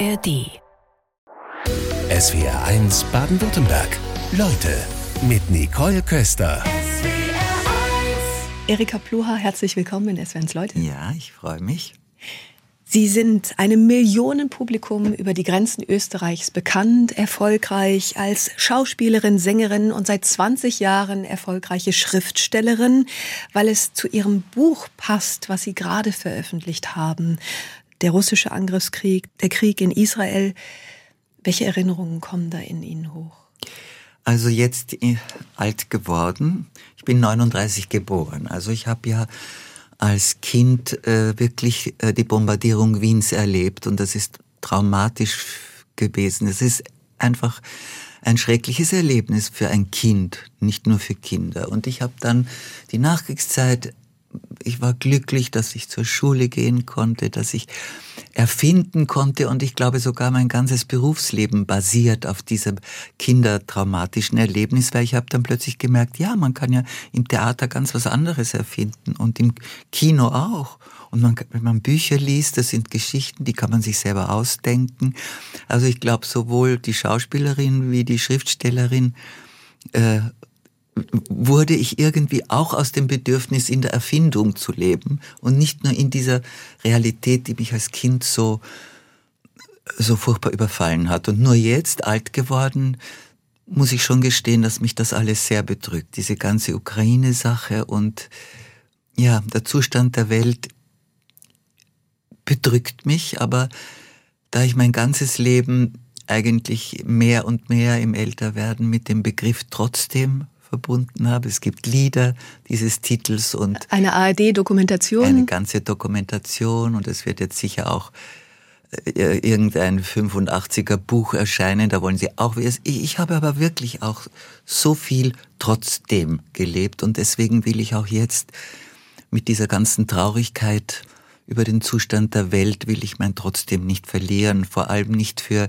ARD. SWR 1 Baden-Württemberg. Leute mit Nicole Köster. Erika Pluha, herzlich willkommen in SWR 1 Leute. Ja, ich freue mich. Sie sind einem Millionenpublikum über die Grenzen Österreichs bekannt, erfolgreich als Schauspielerin, Sängerin und seit 20 Jahren erfolgreiche Schriftstellerin, weil es zu Ihrem Buch passt, was Sie gerade veröffentlicht haben. Der russische Angriffskrieg, der Krieg in Israel. Welche Erinnerungen kommen da in Ihnen hoch? Also jetzt äh, alt geworden. Ich bin 39 geboren. Also ich habe ja als Kind äh, wirklich äh, die Bombardierung Wiens erlebt und das ist traumatisch gewesen. Es ist einfach ein schreckliches Erlebnis für ein Kind, nicht nur für Kinder. Und ich habe dann die Nachkriegszeit ich war glücklich, dass ich zur Schule gehen konnte, dass ich erfinden konnte und ich glaube sogar mein ganzes Berufsleben basiert auf diesem kindertraumatischen Erlebnis, weil ich habe dann plötzlich gemerkt, ja, man kann ja im Theater ganz was anderes erfinden und im Kino auch. Und man, wenn man Bücher liest, das sind Geschichten, die kann man sich selber ausdenken. Also ich glaube, sowohl die Schauspielerin wie die Schriftstellerin äh, wurde ich irgendwie auch aus dem Bedürfnis, in der Erfindung zu leben und nicht nur in dieser Realität, die mich als Kind so, so furchtbar überfallen hat. Und nur jetzt, alt geworden, muss ich schon gestehen, dass mich das alles sehr bedrückt. Diese ganze Ukraine-Sache und ja, der Zustand der Welt bedrückt mich, aber da ich mein ganzes Leben eigentlich mehr und mehr im Älterwerden mit dem Begriff trotzdem verbunden habe. Es gibt Lieder dieses Titels und eine ARD-Dokumentation. Eine ganze Dokumentation und es wird jetzt sicher auch äh, irgendein 85er Buch erscheinen, da wollen sie auch. Ich habe aber wirklich auch so viel trotzdem gelebt und deswegen will ich auch jetzt mit dieser ganzen Traurigkeit über den Zustand der Welt will ich mein trotzdem nicht verlieren, vor allem nicht für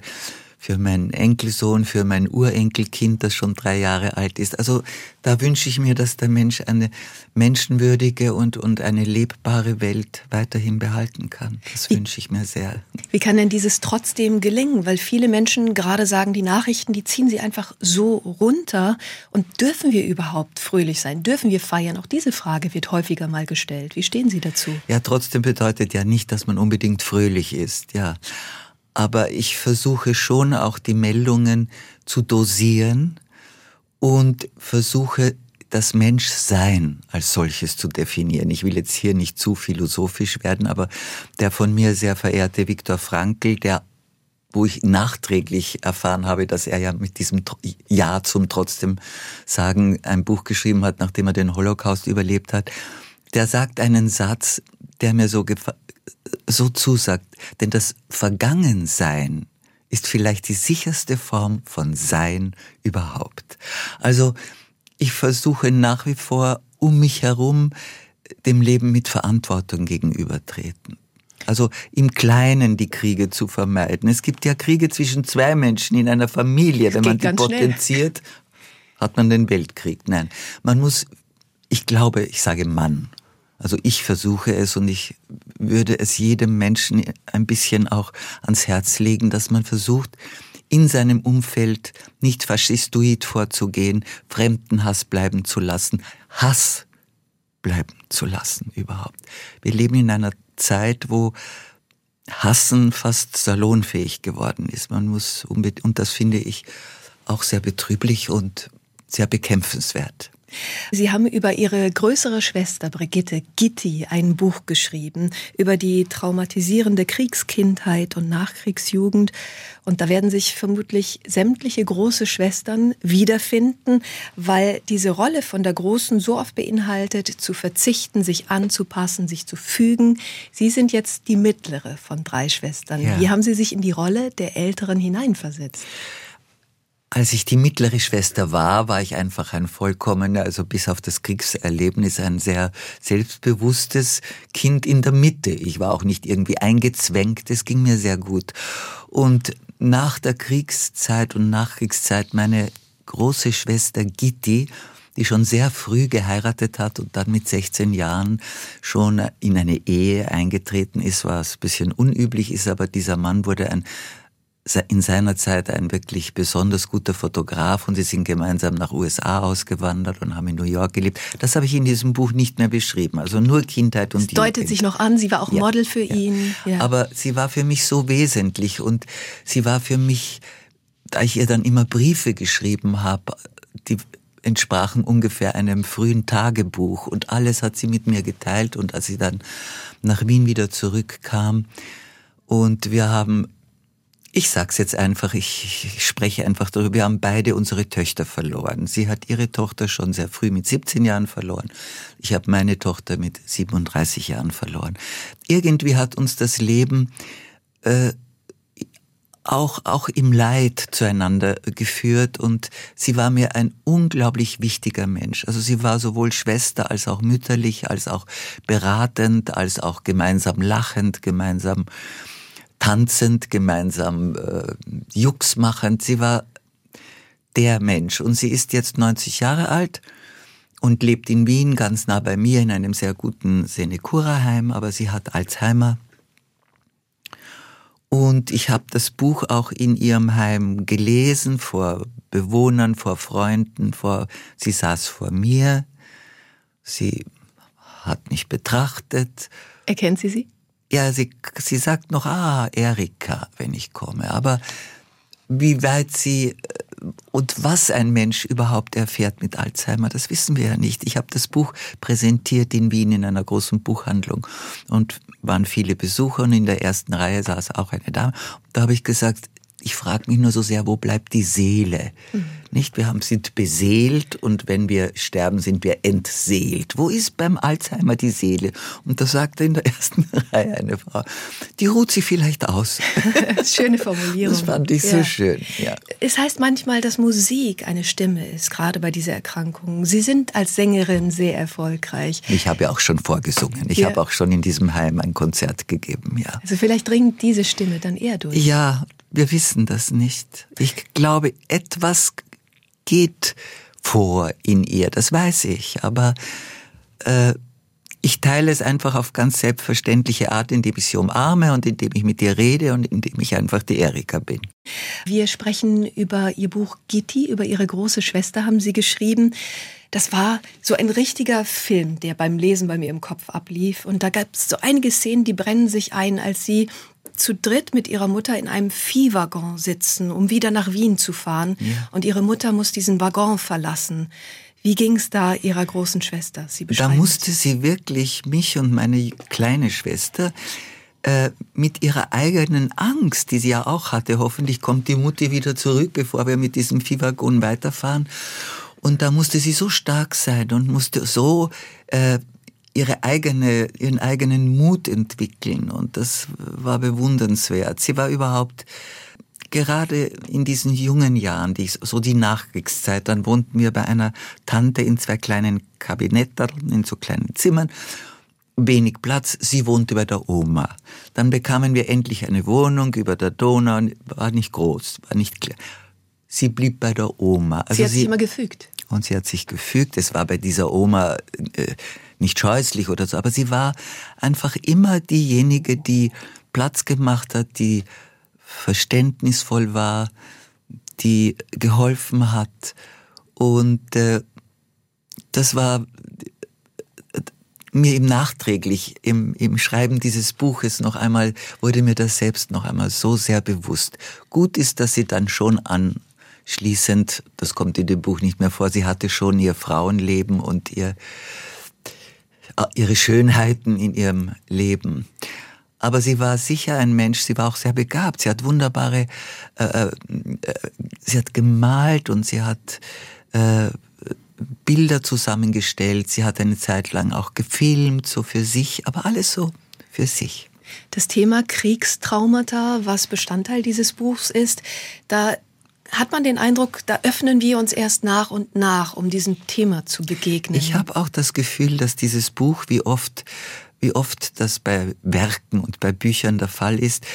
für meinen Enkelsohn, für mein Urenkelkind, das schon drei Jahre alt ist. Also da wünsche ich mir, dass der Mensch eine menschenwürdige und, und eine lebbare Welt weiterhin behalten kann. Das wie, wünsche ich mir sehr. Wie kann denn dieses trotzdem gelingen? Weil viele Menschen gerade sagen, die Nachrichten, die ziehen sie einfach so runter. Und dürfen wir überhaupt fröhlich sein? Dürfen wir feiern? Auch diese Frage wird häufiger mal gestellt. Wie stehen Sie dazu? Ja, trotzdem bedeutet ja nicht, dass man unbedingt fröhlich ist. Ja aber ich versuche schon auch die Meldungen zu dosieren und versuche das Menschsein als solches zu definieren. Ich will jetzt hier nicht zu philosophisch werden, aber der von mir sehr verehrte Viktor Frankl, der wo ich nachträglich erfahren habe, dass er ja mit diesem Ja zum trotzdem sagen ein Buch geschrieben hat, nachdem er den Holocaust überlebt hat. Der sagt einen Satz, der mir so so zusagt. Denn das Vergangensein ist vielleicht die sicherste Form von Sein überhaupt. Also ich versuche nach wie vor um mich herum dem Leben mit Verantwortung gegenübertreten. Also im Kleinen die Kriege zu vermeiden. Es gibt ja Kriege zwischen zwei Menschen in einer Familie. Wenn man die potenziert, schnell. hat man den Weltkrieg. Nein, man muss, ich glaube, ich sage Mann, also ich versuche es und ich würde es jedem Menschen ein bisschen auch ans Herz legen, dass man versucht, in seinem Umfeld nicht faschistoid vorzugehen, Fremdenhass bleiben zu lassen, Hass bleiben zu lassen überhaupt. Wir leben in einer Zeit, wo Hassen fast salonfähig geworden ist. Man muss, und das finde ich auch sehr betrüblich und sehr bekämpfenswert. Sie haben über Ihre größere Schwester Brigitte Gitti ein Buch geschrieben über die traumatisierende Kriegskindheit und Nachkriegsjugend. Und da werden sich vermutlich sämtliche große Schwestern wiederfinden, weil diese Rolle von der Großen so oft beinhaltet, zu verzichten, sich anzupassen, sich zu fügen. Sie sind jetzt die mittlere von drei Schwestern. Ja. Wie haben Sie sich in die Rolle der Älteren hineinversetzt? Als ich die mittlere Schwester war, war ich einfach ein vollkommener, also bis auf das Kriegserlebnis, ein sehr selbstbewusstes Kind in der Mitte. Ich war auch nicht irgendwie eingezwängt, es ging mir sehr gut. Und nach der Kriegszeit und Nachkriegszeit, meine große Schwester Gitti die schon sehr früh geheiratet hat und dann mit 16 Jahren schon in eine Ehe eingetreten ist, was ein bisschen unüblich ist, aber dieser Mann wurde ein in seiner Zeit ein wirklich besonders guter Fotograf und sie sind gemeinsam nach USA ausgewandert und haben in New York gelebt. Das habe ich in diesem Buch nicht mehr beschrieben. Also nur Kindheit und Es deutet Jugend. sich noch an, sie war auch ja, Model für ja. ihn. Ja. Aber sie war für mich so wesentlich und sie war für mich, da ich ihr dann immer Briefe geschrieben habe, die entsprachen ungefähr einem frühen Tagebuch und alles hat sie mit mir geteilt und als sie dann nach Wien wieder zurückkam und wir haben ich sag's jetzt einfach, ich, ich, spreche einfach darüber. Wir haben beide unsere Töchter verloren. Sie hat ihre Tochter schon sehr früh mit 17 Jahren verloren. Ich habe meine Tochter mit 37 Jahren verloren. Irgendwie hat uns das Leben äh, auch, auch im Leid zueinander geführt und sie war mir ein unglaublich wichtiger Mensch. Also sie war sowohl Schwester als auch mütterlich, als auch beratend, als auch gemeinsam lachend, gemeinsam tanzend, gemeinsam äh, Jux machend. Sie war der Mensch und sie ist jetzt 90 Jahre alt und lebt in Wien ganz nah bei mir in einem sehr guten Senecura-Heim, aber sie hat Alzheimer. Und ich habe das Buch auch in ihrem Heim gelesen, vor Bewohnern, vor Freunden, vor, sie saß vor mir, sie hat mich betrachtet. Erkennt sie sie? Ja, sie, sie sagt noch, ah, Erika, wenn ich komme. Aber wie weit sie äh, und was ein Mensch überhaupt erfährt mit Alzheimer, das wissen wir ja nicht. Ich habe das Buch präsentiert in Wien in einer großen Buchhandlung und waren viele Besucher und in der ersten Reihe saß auch eine Dame. Da habe ich gesagt, ich frage mich nur so sehr, wo bleibt die Seele? Mhm. Nicht? Wir haben, sind beseelt und wenn wir sterben, sind wir entseelt. Wo ist beim Alzheimer die Seele? Und da sagte in der ersten Reihe eine Frau, die ruht sich vielleicht aus. Schöne Formulierung. Das fand ich ja. so schön. Ja. Es heißt manchmal, dass Musik eine Stimme ist, gerade bei dieser Erkrankung. Sie sind als Sängerin sehr erfolgreich. Ich habe ja auch schon vorgesungen. Ich ja. habe auch schon in diesem Heim ein Konzert gegeben. Ja. Also vielleicht dringt diese Stimme dann eher durch. Ja, wir wissen das nicht. Ich glaube, etwas geht vor in ihr, das weiß ich, aber äh, ich teile es einfach auf ganz selbstverständliche Art, indem ich sie umarme und indem ich mit ihr rede und indem ich einfach die Erika bin. Wir sprechen über Ihr Buch Gitti, über Ihre große Schwester haben Sie geschrieben. Das war so ein richtiger Film, der beim Lesen bei mir im Kopf ablief. Und da gab es so einige Szenen, die brennen sich ein, als Sie zu dritt mit ihrer Mutter in einem Viehwaggon sitzen, um wieder nach Wien zu fahren. Ja. Und ihre Mutter muss diesen Waggon verlassen. Wie ging es da ihrer großen Schwester? Sie da musste sie wirklich mich und meine kleine Schwester äh, mit ihrer eigenen Angst, die sie ja auch hatte, hoffentlich kommt die Mutti wieder zurück, bevor wir mit diesem Viehwaggon weiterfahren. Und da musste sie so stark sein und musste so äh, ihre eigene, ihren eigenen Mut entwickeln und das war bewundernswert. Sie war überhaupt gerade in diesen jungen Jahren, die so die Nachkriegszeit, dann wohnten wir bei einer Tante in zwei kleinen Kabinetten, in so kleinen Zimmern, wenig Platz, sie wohnte bei der Oma. Dann bekamen wir endlich eine Wohnung über der Donau, war nicht groß, war nicht klar. Sie blieb bei der Oma. Also sie hat sie, sich immer gefügt. Und sie hat sich gefügt. Es war bei dieser Oma äh, nicht scheußlich oder so, aber sie war einfach immer diejenige, die Platz gemacht hat, die verständnisvoll war, die geholfen hat. Und äh, das war äh, mir im nachträglich im, im Schreiben dieses Buches noch einmal wurde mir das selbst noch einmal so sehr bewusst. Gut ist, dass sie dann schon anschließend, das kommt in dem Buch nicht mehr vor, sie hatte schon ihr Frauenleben und ihr ihre Schönheiten in ihrem Leben. Aber sie war sicher ein Mensch, sie war auch sehr begabt. Sie hat wunderbare, äh, äh, sie hat gemalt und sie hat äh, Bilder zusammengestellt. Sie hat eine Zeit lang auch gefilmt, so für sich, aber alles so für sich. Das Thema Kriegstraumata, was Bestandteil dieses Buchs ist, da hat man den Eindruck, da öffnen wir uns erst nach und nach, um diesem Thema zu begegnen. Ich habe auch das Gefühl, dass dieses Buch, wie oft, wie oft das bei Werken und bei Büchern der Fall ist,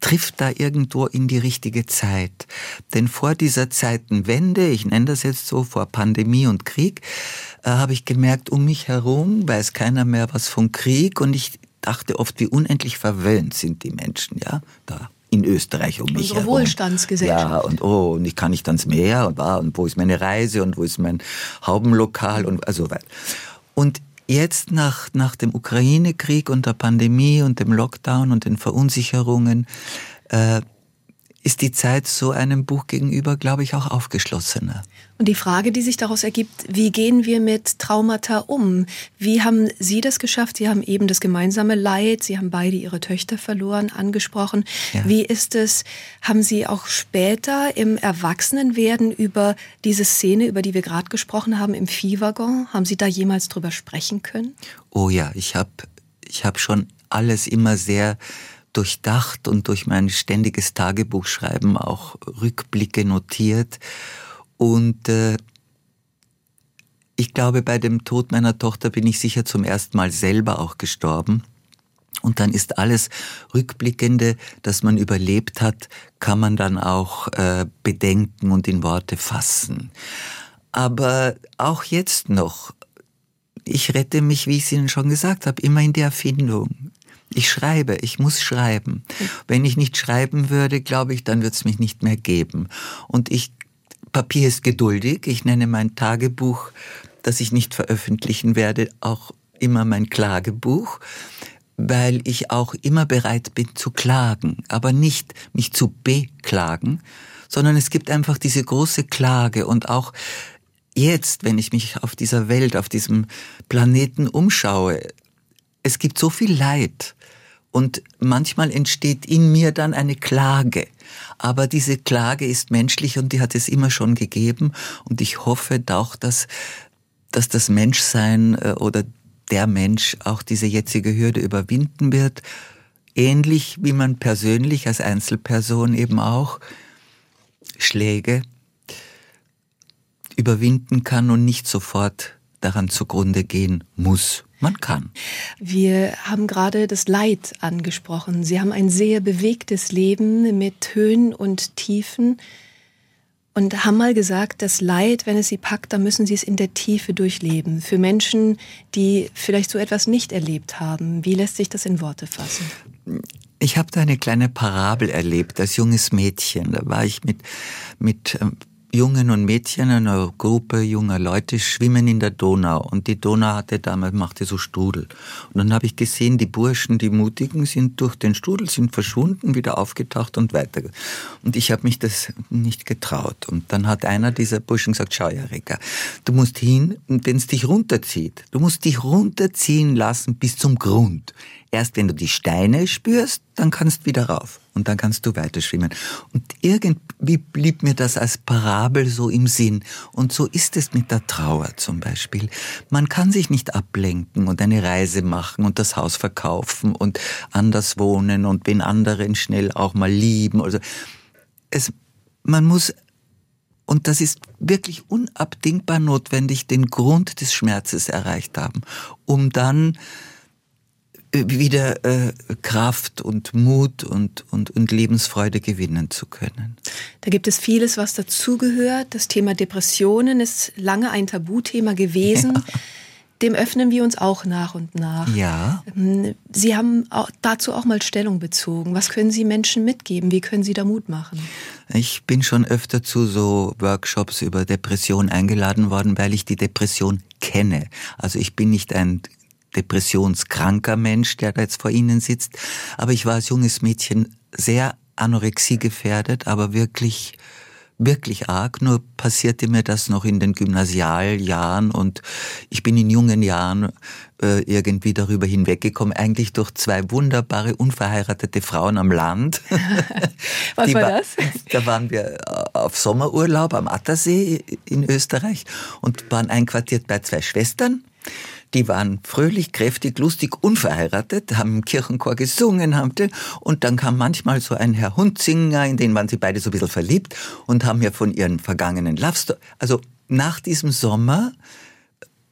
trifft da irgendwo in die richtige Zeit. Denn vor dieser Zeitenwende, ich nenne das jetzt so, vor Pandemie und Krieg, äh, habe ich gemerkt, um mich herum weiß keiner mehr was von Krieg und ich dachte oft, wie unendlich verwöhnt sind die Menschen, ja, da in Österreich um mich Unsere herum. Wohlstandsgesellschaft. Ja, und oh, und ich kann nicht ans Meer und, war, und wo ist meine Reise und wo ist mein Haubenlokal und also weiter. Und jetzt nach, nach dem Ukraine-Krieg und der Pandemie und dem Lockdown und den Verunsicherungen äh, ist die Zeit so einem Buch gegenüber, glaube ich, auch aufgeschlossener. Und die Frage, die sich daraus ergibt, wie gehen wir mit Traumata um? Wie haben Sie das geschafft? Sie haben eben das gemeinsame Leid, Sie haben beide Ihre Töchter verloren, angesprochen. Ja. Wie ist es, haben Sie auch später im Erwachsenenwerden über diese Szene, über die wir gerade gesprochen haben, im Viehwaggon, haben Sie da jemals drüber sprechen können? Oh ja, ich habe ich hab schon alles immer sehr durchdacht und durch mein ständiges Tagebuchschreiben auch Rückblicke notiert. Und äh, ich glaube, bei dem Tod meiner Tochter bin ich sicher zum ersten Mal selber auch gestorben. Und dann ist alles Rückblickende, das man überlebt hat, kann man dann auch äh, bedenken und in Worte fassen. Aber auch jetzt noch, ich rette mich, wie ich es Ihnen schon gesagt habe, immer in der Erfindung. Ich schreibe, ich muss schreiben. Wenn ich nicht schreiben würde, glaube ich, dann wird es mich nicht mehr geben. Und ich, Papier ist geduldig. Ich nenne mein Tagebuch, das ich nicht veröffentlichen werde, auch immer mein Klagebuch, weil ich auch immer bereit bin zu klagen, aber nicht mich zu beklagen, sondern es gibt einfach diese große Klage und auch jetzt, wenn ich mich auf dieser Welt, auf diesem Planeten umschaue, es gibt so viel Leid und manchmal entsteht in mir dann eine Klage. Aber diese Klage ist menschlich und die hat es immer schon gegeben. Und ich hoffe auch, dass, dass das Menschsein äh, oder der Mensch auch diese jetzige Hürde überwinden wird. Ähnlich wie man persönlich als Einzelperson eben auch Schläge überwinden kann und nicht sofort daran zugrunde gehen muss. Man kann. Wir haben gerade das Leid angesprochen. Sie haben ein sehr bewegtes Leben mit Höhen und Tiefen und haben mal gesagt, das Leid, wenn es Sie packt, dann müssen Sie es in der Tiefe durchleben. Für Menschen, die vielleicht so etwas nicht erlebt haben, wie lässt sich das in Worte fassen? Ich habe da eine kleine Parabel erlebt als junges Mädchen. Da war ich mit, mit ähm, Jungen und Mädchen, eine Gruppe junger Leute schwimmen in der Donau und die Donau hatte damals machte so Strudel. Und dann habe ich gesehen, die Burschen, die Mutigen, sind durch den Strudel, sind verschwunden, wieder aufgetaucht und weiter. Und ich habe mich das nicht getraut. Und dann hat einer dieser Burschen gesagt, schau ja, Reka, du musst hin, wenn es dich runterzieht, du musst dich runterziehen lassen bis zum Grund. Erst wenn du die Steine spürst, dann kannst du wieder rauf und dann kannst du weiter schwimmen. Und irgendwie blieb mir das als Parabel so im Sinn. Und so ist es mit der Trauer zum Beispiel. Man kann sich nicht ablenken und eine Reise machen und das Haus verkaufen und anders wohnen und den anderen schnell auch mal lieben. Also es, man muss und das ist wirklich unabdingbar notwendig, den Grund des Schmerzes erreicht haben, um dann wieder äh, Kraft und Mut und, und, und Lebensfreude gewinnen zu können. Da gibt es vieles, was dazugehört. Das Thema Depressionen ist lange ein Tabuthema gewesen. Ja. Dem öffnen wir uns auch nach und nach. Ja. Ähm, Sie haben dazu auch mal Stellung bezogen. Was können Sie Menschen mitgeben? Wie können Sie da Mut machen? Ich bin schon öfter zu so Workshops über Depression eingeladen worden, weil ich die Depression kenne. Also ich bin nicht ein depressionskranker Mensch, der da jetzt vor Ihnen sitzt. Aber ich war als junges Mädchen sehr Anorexie gefährdet, aber wirklich wirklich arg, nur passierte mir das noch in den Gymnasialjahren und ich bin in jungen Jahren äh, irgendwie darüber hinweggekommen, eigentlich durch zwei wunderbare unverheiratete Frauen am Land. Was war das? Da waren wir auf Sommerurlaub am Attersee in Österreich und waren einquartiert bei zwei Schwestern. Die waren fröhlich, kräftig, lustig, unverheiratet, haben im Kirchenchor gesungen, haben und dann kam manchmal so ein Herr Hundzinger, in den waren sie beide so ein bisschen verliebt und haben ja von ihren vergangenen Love Story, also nach diesem Sommer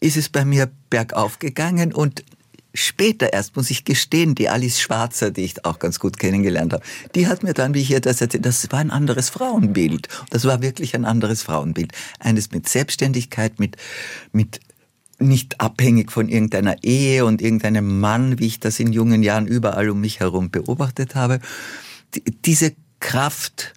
ist es bei mir bergauf gegangen und später erst, muss ich gestehen, die Alice Schwarzer, die ich auch ganz gut kennengelernt habe, die hat mir dann, wie ich ihr das erzählt, das war ein anderes Frauenbild. Das war wirklich ein anderes Frauenbild. Eines mit Selbstständigkeit, mit, mit nicht abhängig von irgendeiner Ehe und irgendeinem Mann, wie ich das in jungen Jahren überall um mich herum beobachtet habe. Diese Kraft,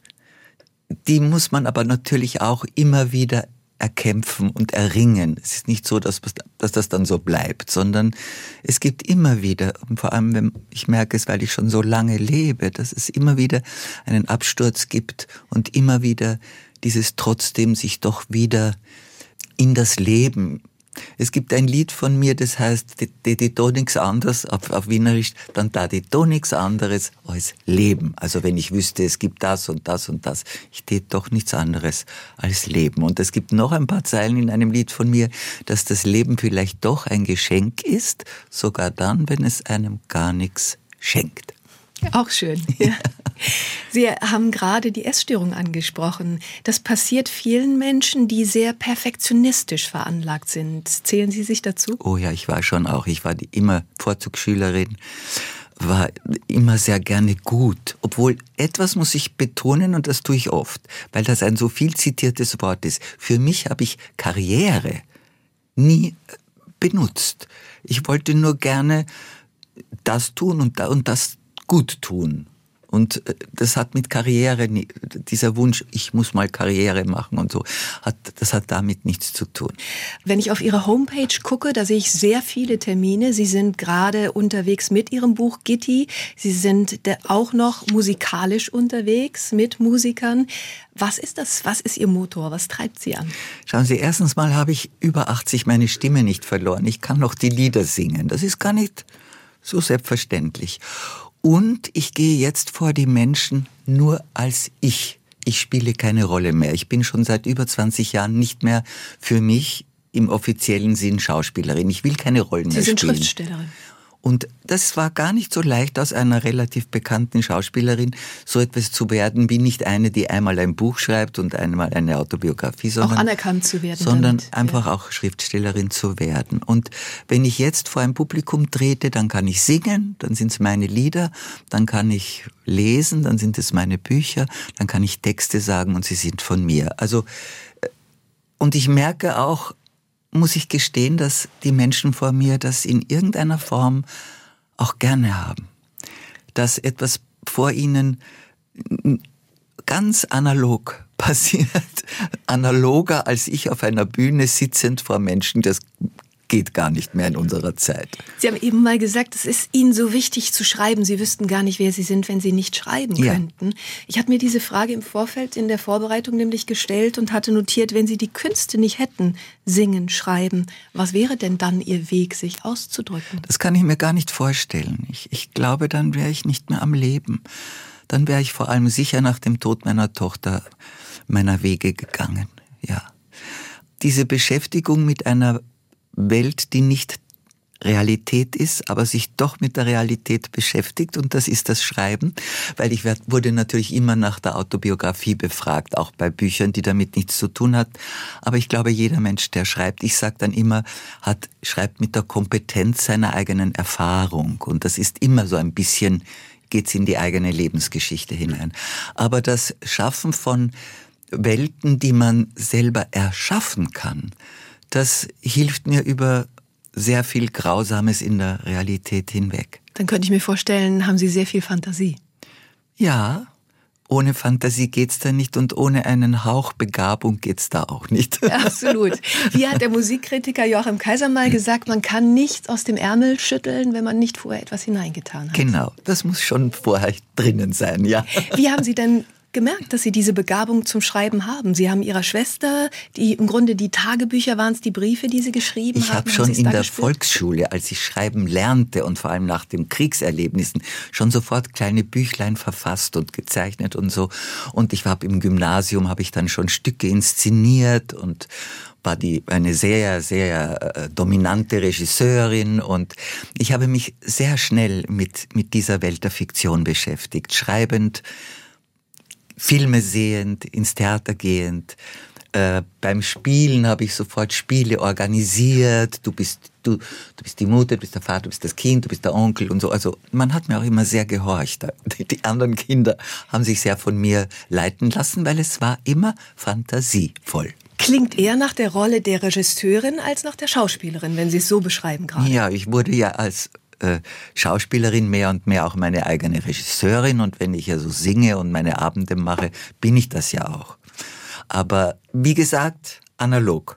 die muss man aber natürlich auch immer wieder erkämpfen und erringen. Es ist nicht so, dass, dass das dann so bleibt, sondern es gibt immer wieder, vor allem, wenn ich merke es, weil ich schon so lange lebe, dass es immer wieder einen Absturz gibt und immer wieder dieses trotzdem sich doch wieder in das Leben es gibt ein Lied von mir, das heißt, die, die do nichts anderes, auf, auf Wienerisch, dann da die do nichts anderes als Leben. Also wenn ich wüsste, es gibt das und das und das, ich tät doch nichts anderes als Leben. Und es gibt noch ein paar Zeilen in einem Lied von mir, dass das Leben vielleicht doch ein Geschenk ist, sogar dann, wenn es einem gar nichts schenkt. Auch schön. Ja. Sie haben gerade die Essstörung angesprochen. Das passiert vielen Menschen, die sehr perfektionistisch veranlagt sind. Zählen Sie sich dazu? Oh ja, ich war schon auch. Ich war immer Vorzugsschülerin, war immer sehr gerne gut. Obwohl etwas muss ich betonen und das tue ich oft, weil das ein so viel zitiertes Wort ist. Für mich habe ich Karriere nie benutzt. Ich wollte nur gerne das tun und das gut tun. Und äh, das hat mit Karriere, dieser Wunsch, ich muss mal Karriere machen und so, hat, das hat damit nichts zu tun. Wenn ich auf Ihre Homepage gucke, da sehe ich sehr viele Termine. Sie sind gerade unterwegs mit Ihrem Buch Gitti. Sie sind auch noch musikalisch unterwegs mit Musikern. Was ist das? Was ist Ihr Motor? Was treibt Sie an? Schauen Sie, erstens mal habe ich über 80 meine Stimme nicht verloren. Ich kann noch die Lieder singen. Das ist gar nicht so selbstverständlich. Und ich gehe jetzt vor die Menschen nur als ich. Ich spiele keine Rolle mehr. Ich bin schon seit über 20 Jahren nicht mehr für mich im offiziellen Sinn Schauspielerin. Ich will keine Rollen Sie mehr spielen. Sie sind Schriftstellerin. Und das war gar nicht so leicht, aus einer relativ bekannten Schauspielerin so etwas zu werden, wie nicht eine, die einmal ein Buch schreibt und einmal eine Autobiografie, sondern, auch anerkannt zu werden, sondern damit, einfach ja. auch Schriftstellerin zu werden. Und wenn ich jetzt vor ein Publikum trete, dann kann ich singen, dann sind es meine Lieder, dann kann ich lesen, dann sind es meine Bücher, dann kann ich Texte sagen und sie sind von mir. Also äh, und ich merke auch, muss ich gestehen, dass die Menschen vor mir das in irgendeiner Form auch gerne haben. Dass etwas vor ihnen ganz analog passiert, analoger als ich auf einer Bühne sitzend vor Menschen, das geht gar nicht mehr in unserer Zeit. Sie haben eben mal gesagt, es ist Ihnen so wichtig zu schreiben. Sie wüssten gar nicht, wer Sie sind, wenn Sie nicht schreiben Ja. könnten. Ich hatte mir diese Frage im Vorfeld in der Vorbereitung nämlich gestellt und hatte notiert, wenn Sie die Künste nicht hätten, singen, schreiben, was wäre denn dann Ihr Weg, sich auszudrücken? Das kann ich mir gar nicht vorstellen. Ich, ich glaube, dann wäre ich nicht mehr am Leben. Dann wäre ich vor allem sicher nach dem Tod meiner Tochter meiner Wege gegangen. Ja. Diese Beschäftigung mit einer Welt, die nicht Realität ist, aber sich doch mit der Realität beschäftigt und das ist das Schreiben, weil ich wurde natürlich immer nach der Autobiografie befragt, auch bei Büchern, die damit nichts zu tun hat. Aber ich glaube, jeder Mensch, der schreibt, ich sage dann immer, hat schreibt mit der Kompetenz seiner eigenen Erfahrung und das ist immer so ein bisschen geht's in die eigene Lebensgeschichte hinein. Aber das Schaffen von Welten, die man selber erschaffen kann, das hilft mir über sehr viel Grausames in der Realität hinweg. Dann könnte ich mir vorstellen, haben Sie sehr viel Fantasie. Ja, ohne Fantasie geht's da nicht und ohne einen Hauch Begabung geht's da auch nicht. Absolut. Wie hat der Musikkritiker Joachim Kaiser mal gesagt, man kann nichts aus dem Ärmel schütteln, wenn man nicht vorher etwas hineingetan hat. Genau, das muss schon vorher drinnen sein, ja. Wie haben Sie denn gemerkt, dass Sie diese Begabung zum Schreiben haben? Sie haben Ihrer Schwester, die im Grunde die Tagebücher waren es, die Briefe, die Sie geschrieben Ich haben. habe haben schon in der gespürt? Volksschule, als ich schreiben lernte und vor allem nach den Kriegserlebnissen, schon sofort kleine Büchlein verfasst und gezeichnet und so. Und ich habe im Gymnasium, habe ich dann schon Stücke inszeniert und war die eine sehr, sehr äh, dominante Regisseurin und ich habe mich sehr schnell mit, mit dieser Welt der Fiktion beschäftigt, schreibend, Filme sehend, ins Theater gehend, Äh, beim Spielen habe ich sofort Spiele organisiert. Du bist, du, du bist die Mutter, du bist der Vater, du bist das Kind, du bist der Onkel und so. Also man hat mir auch immer sehr gehorcht. Die, die anderen Kinder haben sich sehr von mir leiten lassen, weil es war immer fantasievoll. Klingt eher nach der Rolle der Regisseurin als nach der Schauspielerin, wenn Sie es so beschreiben gerade. Ja, ich wurde ja als äh, Schauspielerin mehr und mehr auch meine eigene Regisseurin und wenn ich ja so singe und meine Abende mache, bin ich das ja auch. Aber wie gesagt, analog.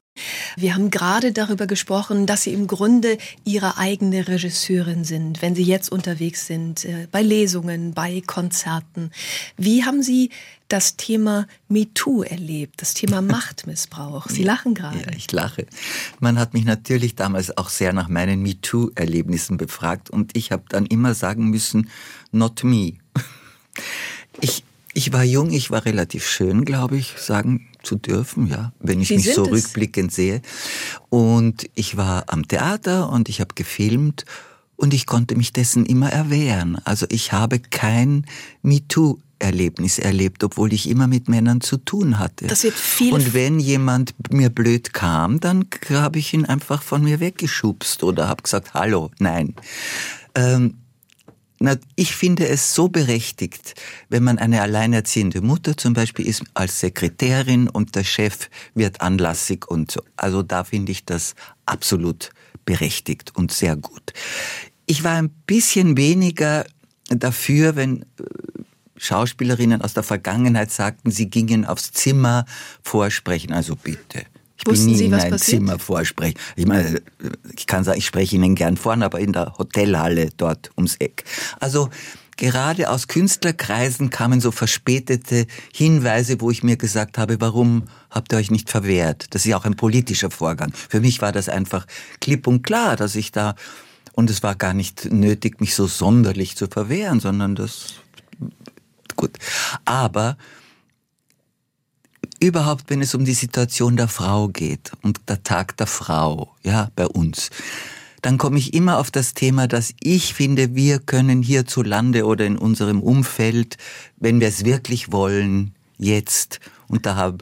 Wir haben gerade darüber gesprochen, dass Sie im Grunde Ihre eigene Regisseurin sind, wenn Sie jetzt unterwegs sind, äh, bei Lesungen, bei Konzerten. Wie haben Sie das Thema MeToo erlebt, das Thema Machtmissbrauch? Sie lachen gerade. Ja, ich lache. Man hat mich natürlich damals auch sehr nach meinen MeToo-Erlebnissen befragt und ich habe dann immer sagen müssen, not me. Ich, ich war jung, ich war relativ schön, glaube ich, sagen zu dürfen, ja, wenn ich Sie mich so es. rückblickend sehe. Und ich war am Theater und ich habe gefilmt und ich konnte mich dessen immer erwehren. Also ich habe kein MeToo Erlebnis erlebt, obwohl ich immer mit Männern zu tun hatte. Das wird viel Und wenn jemand mir blöd kam, dann habe ich ihn einfach von mir weggeschubst oder habe gesagt, hallo, nein. Ähm, na, ich finde es so berechtigt, wenn man eine alleinerziehende Mutter zum Beispiel ist als Sekretärin und der Chef wird anlassig und so. Also da finde ich das absolut berechtigt und sehr gut. Ich war ein bisschen weniger dafür, wenn äh, Schauspielerinnen aus der Vergangenheit sagten, sie gingen aufs Zimmer vorsprechen. Also bitte. Ich Wussten bin nie Sie, in ein passiert? Zimmer vorsprechen. Ich meine, ich kann sagen, ich spreche Ihnen gern vorn, aber in der Hotelhalle dort ums Eck. Also gerade aus Künstlerkreisen kamen so verspätete Hinweise, wo ich mir gesagt habe, warum habt ihr euch nicht verwehrt? Das ist ja auch ein politischer Vorgang. Für mich war das einfach klipp und klar, dass ich da und es war gar nicht nötig, mich so sonderlich zu verwehren, sondern das gut. Aber überhaupt, wenn es um die Situation der Frau geht und der Tag der Frau, ja, bei uns, dann komme ich immer auf das Thema, dass ich finde, wir können hierzulande oder in unserem Umfeld, wenn wir es wirklich wollen, jetzt, und da haben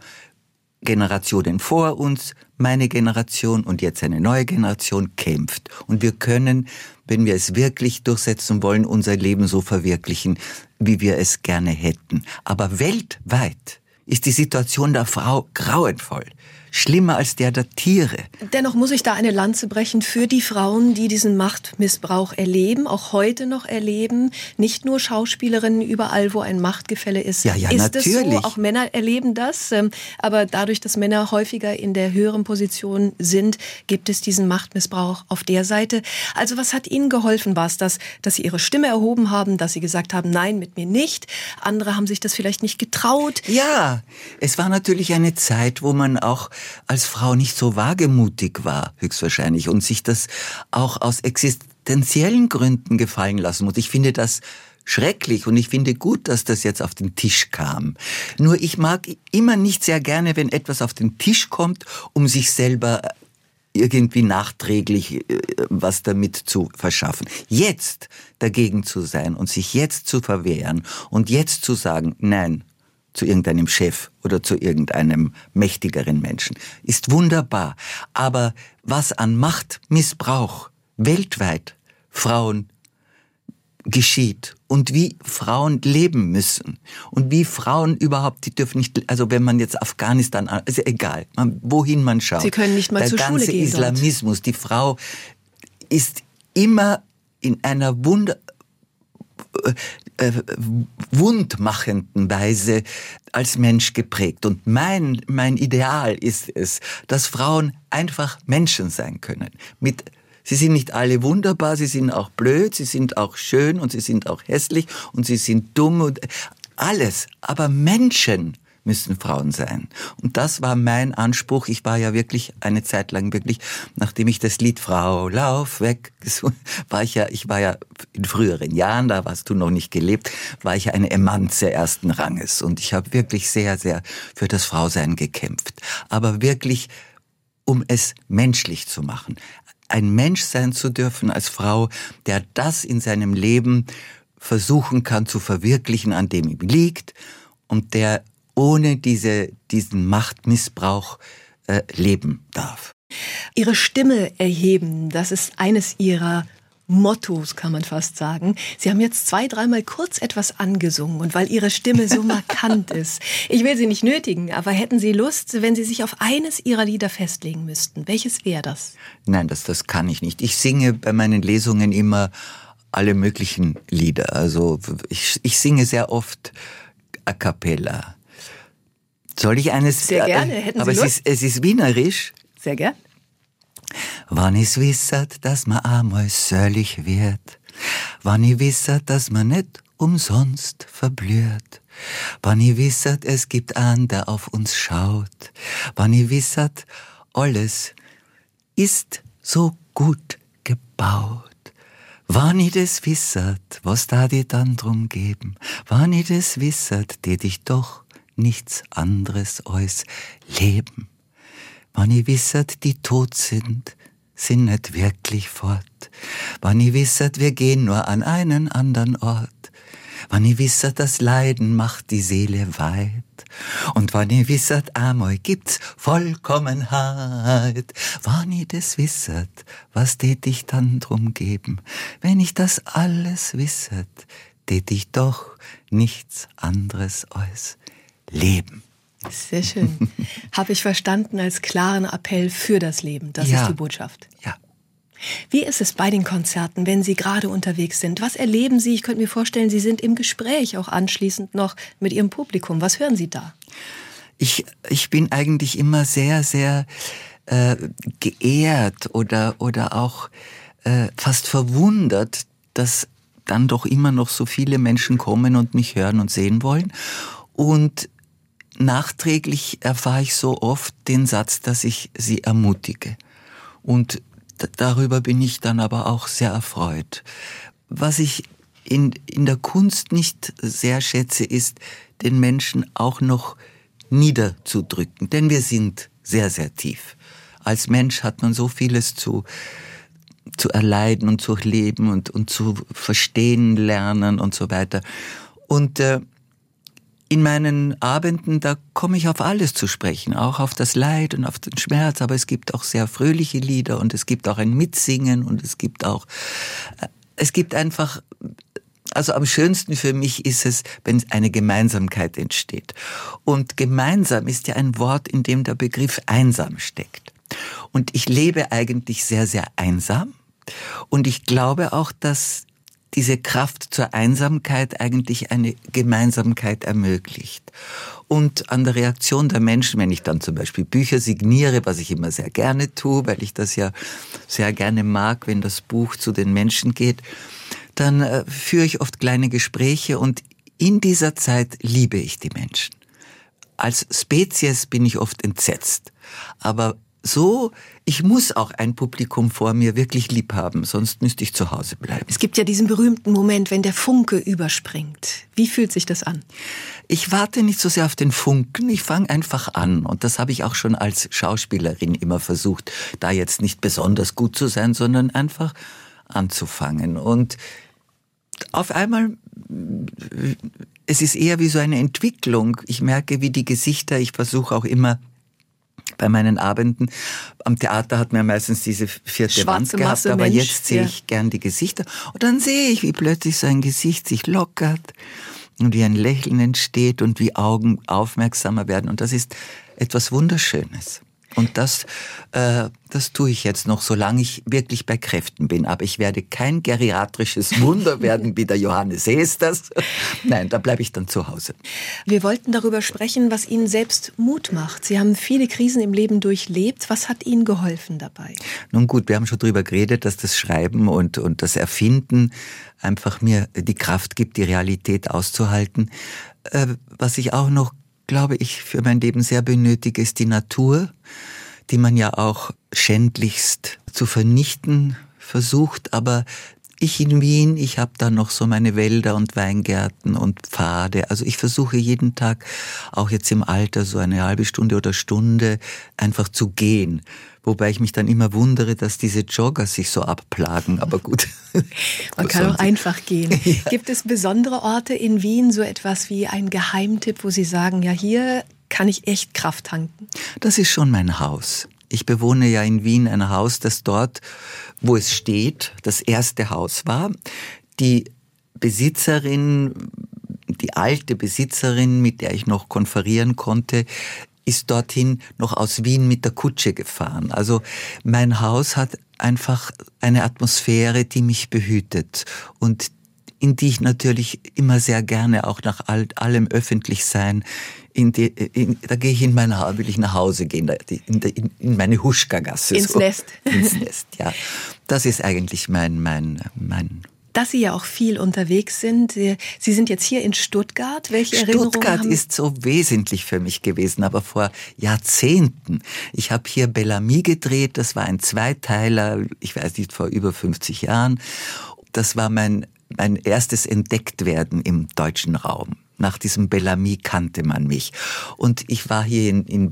Generationen vor uns, meine Generation und jetzt eine neue Generation kämpft. Und wir können, wenn wir es wirklich durchsetzen wollen, unser Leben so verwirklichen, wie wir es gerne hätten. Aber weltweit ist die Situation der Frau grauenvoll. Schlimmer als der der Tiere. Dennoch muss ich da eine Lanze brechen für die Frauen, die diesen Machtmissbrauch erleben, auch heute noch erleben. Nicht nur Schauspielerinnen, überall, wo ein Machtgefälle ist. Ja, ja, ist es so? natürlich. Auch Männer erleben das. ähm, Aber dadurch, dass Männer häufiger in der höheren Position sind, gibt es diesen Machtmissbrauch auf der Seite. Also was hat Ihnen geholfen? War es das, dass Sie Ihre Stimme erhoben haben, dass Sie gesagt haben, nein, mit mir nicht? Andere haben sich das vielleicht nicht getraut. Ja, es war natürlich eine Zeit, wo man auch als Frau nicht so wagemutig war, höchstwahrscheinlich, und sich das auch aus existenziellen Gründen gefallen lassen muss. Ich finde das schrecklich und ich finde gut, dass das jetzt auf den Tisch kam. Nur ich mag immer nicht sehr gerne, wenn etwas auf den Tisch kommt, um sich selber irgendwie nachträglich äh, was damit zu verschaffen. Jetzt dagegen zu sein und sich jetzt zu verwehren und jetzt zu sagen, nein, zu irgendeinem Chef oder zu irgendeinem mächtigeren Menschen, ist wunderbar. Aber was an Machtmissbrauch weltweit Frauen geschieht und wie Frauen leben müssen und wie Frauen überhaupt, die dürfen nicht, also wenn man jetzt Afghanistan, also egal, man, wohin man schaut. Sie können nicht mal der zur ganze Schule gehen dort. Islamismus, die Frau ist immer in einer Wunder, äh, wundmachenden Weise als Mensch geprägt. Und mein, mein Ideal ist es, dass Frauen einfach Menschen sein können. Mit Sie sind nicht alle wunderbar, sie sind auch blöd, sie sind auch schön und sie sind auch hässlich und sie sind dumm und alles. Aber Menschen müssen Frauen sein. Und das war mein Anspruch. Ich war ja wirklich eine Zeit lang wirklich, nachdem ich das Lied Frau, lauf weg, gesungen, war ich ja, ich war ja in früheren Jahren, da warst du noch nicht gelebt, war ich ja eine Emanze ersten Ranges. Und ich habe wirklich sehr, sehr für das Frausein gekämpft. Aber wirklich, um es menschlich zu machen. Ein Mensch sein zu dürfen als Frau, der das in seinem Leben versuchen kann zu verwirklichen, an dem ihm liegt und der ohne diese, diesen Machtmissbrauch äh, leben darf. Ihre Stimme erheben, das ist eines Ihrer Mottos, kann man fast sagen. Sie haben jetzt zwei, dreimal kurz etwas angesungen und weil Ihre Stimme so markant ist. Ich will Sie nicht nötigen, aber hätten Sie Lust, wenn Sie sich auf eines Ihrer Lieder festlegen müssten? Welches wäre das? Nein, das, das kann ich nicht. Ich singe bei meinen Lesungen immer alle möglichen Lieder. Also ich, ich singe sehr oft a cappella. Soll ich eines? Sehr gerne. Hätten Sie aber Lust? es ist, es ist wienerisch. Sehr gern. Wann is wissert, dass man einmal söllig wird, wann i wissert, dass man nicht umsonst verblüht, wann i wissert, es gibt einen, der auf uns schaut, wann i wissert, alles ist so gut gebaut. Wann i das wissert, was da die dann drum geben, wann i das wissert, die dich doch nichts anderes als leben. Wann i wissert, die tot sind, sind nicht wirklich fort. Wann i wissert, wir gehen nur an einen anderen Ort. Wann i wissert, das Leiden macht die Seele weit. Und wann i wissert, einmal gibt's Vollkommenheit. Wann i das wissert, was tät ich dann drum geben? Wenn ich das alles wissert, tät ich doch nichts anderes als leben. Sehr schön. Habe ich verstanden als klaren Appell für das Leben. Das Ja. ist die Botschaft. Ja. Wie ist es bei den Konzerten, wenn Sie gerade unterwegs sind? Was erleben Sie? Ich könnte mir vorstellen, Sie sind im Gespräch auch anschließend noch mit Ihrem Publikum. Was hören Sie da? Ich, ich bin eigentlich immer sehr, sehr äh, geehrt oder, oder auch äh, fast verwundert, dass dann doch immer noch so viele Menschen kommen und mich hören und sehen wollen. Und nachträglich erfahre ich so oft den Satz, dass ich sie ermutige. Und darüber bin ich dann aber auch sehr erfreut. Was ich in, in der Kunst nicht sehr schätze, ist, den Menschen auch noch niederzudrücken, denn wir sind sehr, sehr tief. Als Mensch hat man so vieles zu, zu erleiden und zu leben und, und zu verstehen lernen und so weiter. Und äh, in meinen Abenden, da komme ich auf alles zu sprechen, auch auf das Leid und auf den Schmerz, aber es gibt auch sehr fröhliche Lieder und es gibt auch ein Mitsingen und es gibt auch, äh, es gibt einfach, also am schönsten für mich ist es, wenn eine Gemeinsamkeit entsteht. Und gemeinsam ist ja ein Wort, in dem der Begriff einsam steckt. Und ich lebe eigentlich sehr, sehr einsam. Und ich glaube auch, dass diese Kraft zur Einsamkeit eigentlich eine Gemeinsamkeit ermöglicht. Und an der Reaktion der Menschen, wenn ich dann zum Beispiel Bücher signiere, was ich immer sehr gerne tue, weil ich das ja sehr gerne mag, wenn das Buch zu den Menschen geht, dann äh, führe ich oft kleine Gespräche und in dieser Zeit liebe ich die Menschen. Als Spezies bin ich oft entsetzt. Aber so, ich muss auch ein Publikum vor mir wirklich lieb haben, sonst müsste ich zu Hause bleiben. Es gibt ja diesen berühmten Moment, wenn der Funke überspringt. Wie fühlt sich das an? Ich warte nicht so sehr auf den Funken, ich fange einfach an. Und das habe ich auch schon als Schauspielerin immer versucht, da jetzt nicht besonders gut zu sein, sondern einfach anzufangen. Und auf einmal, es ist eher wie so eine Entwicklung. Ich merke, wie die Gesichter, ich versuche auch immer bei meinen Abenden. Am Theater hat man ja meistens diese vierte Schwarze Wand gehabt, Masse aber Mensch, jetzt sehe ja. ich gern die Gesichter. Und dann sehe ich, wie plötzlich so ein Gesicht sich lockert und wie ein Lächeln entsteht und wie Augen aufmerksamer werden. Und das ist etwas Wunderschönes. Und das, äh, das tue ich jetzt noch, solange ich wirklich bei Kräften bin. Aber ich werde kein geriatrisches Wunder werden wie der Johannes Hesters. Nein, da bleibe ich dann zu Hause. Wir wollten darüber sprechen, was Ihnen selbst Mut macht. Sie haben viele Krisen im Leben durchlebt. Was hat Ihnen geholfen dabei? Nun gut, wir haben schon drüber geredet, dass das Schreiben und, und das Erfinden einfach mir die Kraft gibt, die Realität auszuhalten. Äh, was ich auch noch, glaube ich, für mein Leben sehr benötige, ist die Natur, die man ja auch schändlichst zu vernichten versucht, aber ich in Wien, ich habe da noch so meine Wälder und Weingärten und Pfade. Also ich versuche jeden Tag, auch jetzt im Alter, so eine halbe Stunde oder Stunde einfach zu gehen. Wobei ich mich dann immer wundere, dass diese Jogger sich so abplagen. Aber gut. Man kann auch einfach gehen. Ja. Gibt es besondere Orte in Wien, so etwas wie ein Geheimtipp, wo Sie sagen, ja, hier kann ich echt Kraft tanken? Das ist schon mein Haus. Ich bewohne ja in Wien ein Haus, das dort, wo es steht, das erste Haus war. Die Besitzerin, die alte Besitzerin, mit der ich noch konferieren konnte, ist dorthin noch aus Wien mit der Kutsche gefahren. Also mein Haus hat einfach eine Atmosphäre, die mich behütet und in die ich natürlich immer sehr gerne auch nach all, allem öffentlich sein, in die, in, da gehe ich in mein Haus, will ich nach Hause gehen, in, in, in meine Huschka-Gasse. Ins so. Nest. Ins Nest, ja. Das ist eigentlich mein, mein, mein dass Sie ja auch viel unterwegs sind. Sie sind jetzt hier in Stuttgart. Welche Erinnerungen Stuttgart haben? ist so wesentlich für mich gewesen, aber vor Jahrzehnten. Ich habe hier Bellamy gedreht. Das war ein Zweiteiler, ich weiß nicht, vor über 50 Jahren. Das war mein, mein erstes Entdecktwerden im deutschen Raum. Nach diesem Bellamy kannte man mich. Und ich war hier in, in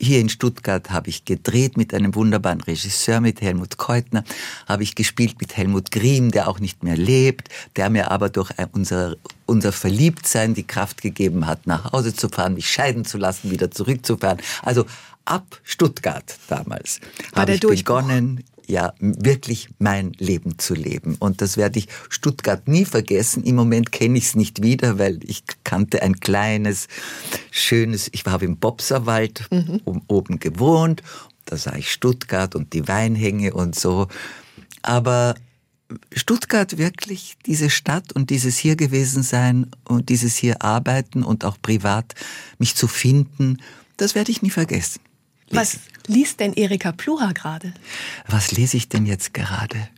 hier in Stuttgart habe ich gedreht mit einem wunderbaren Regisseur, mit Helmut Keutner, habe ich gespielt mit Helmut Griem, der auch nicht mehr lebt, der mir aber durch unser, unser Verliebtsein die Kraft gegeben hat, nach Hause zu fahren, mich scheiden zu lassen, wieder zurückzufahren. Also ab Stuttgart damals habe ich begonnen, ja wirklich mein Leben zu leben. Und das werde ich Stuttgart nie vergessen. Im Moment kenne ich es nicht wieder, weil ich kannte ein kleines, schönes, ich habe im Bobserwald mhm. oben gewohnt. Da sah ich Stuttgart und die Weinhänge und so. Aber Stuttgart wirklich, diese Stadt und dieses hier gewesen sein und dieses hier arbeiten und auch privat mich zu finden, das werde ich nie vergessen. Was liest denn Erika Pluha gerade? Was lese ich denn jetzt gerade?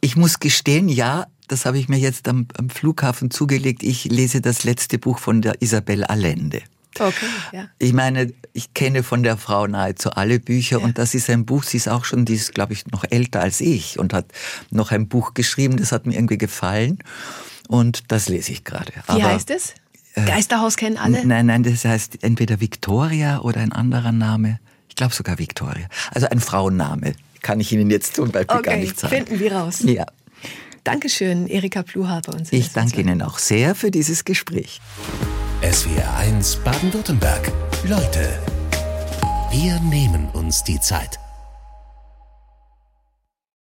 Ich muss gestehen, ja, das habe ich mir jetzt am, am, Flughafen zugelegt. Ich lese das letzte Buch von der Isabel Allende. Okay, ja. Ich meine, ich kenne von der Frau nahezu alle Bücher ja. und das ist ein Buch, sie ist auch schon, die ist, glaube ich, noch älter als ich und hat noch ein Buch geschrieben, das hat mir irgendwie gefallen und das lese ich gerade. Wie Aber heißt es? Äh, Geisterhaus kennen alle? Nein, nein, das heißt entweder Victoria oder ein anderer Name. Ich glaube sogar Victoria. Also ein Frauenname. Kann ich Ihnen jetzt zum Beispiel okay, gar nicht sagen. finden wir raus. Ja. Dankeschön, Erika Pluha bei uns. Ich danke Ihnen auch sehr für dieses Gespräch. SWR 1 Baden-Württemberg. Leute, wir nehmen uns die Zeit.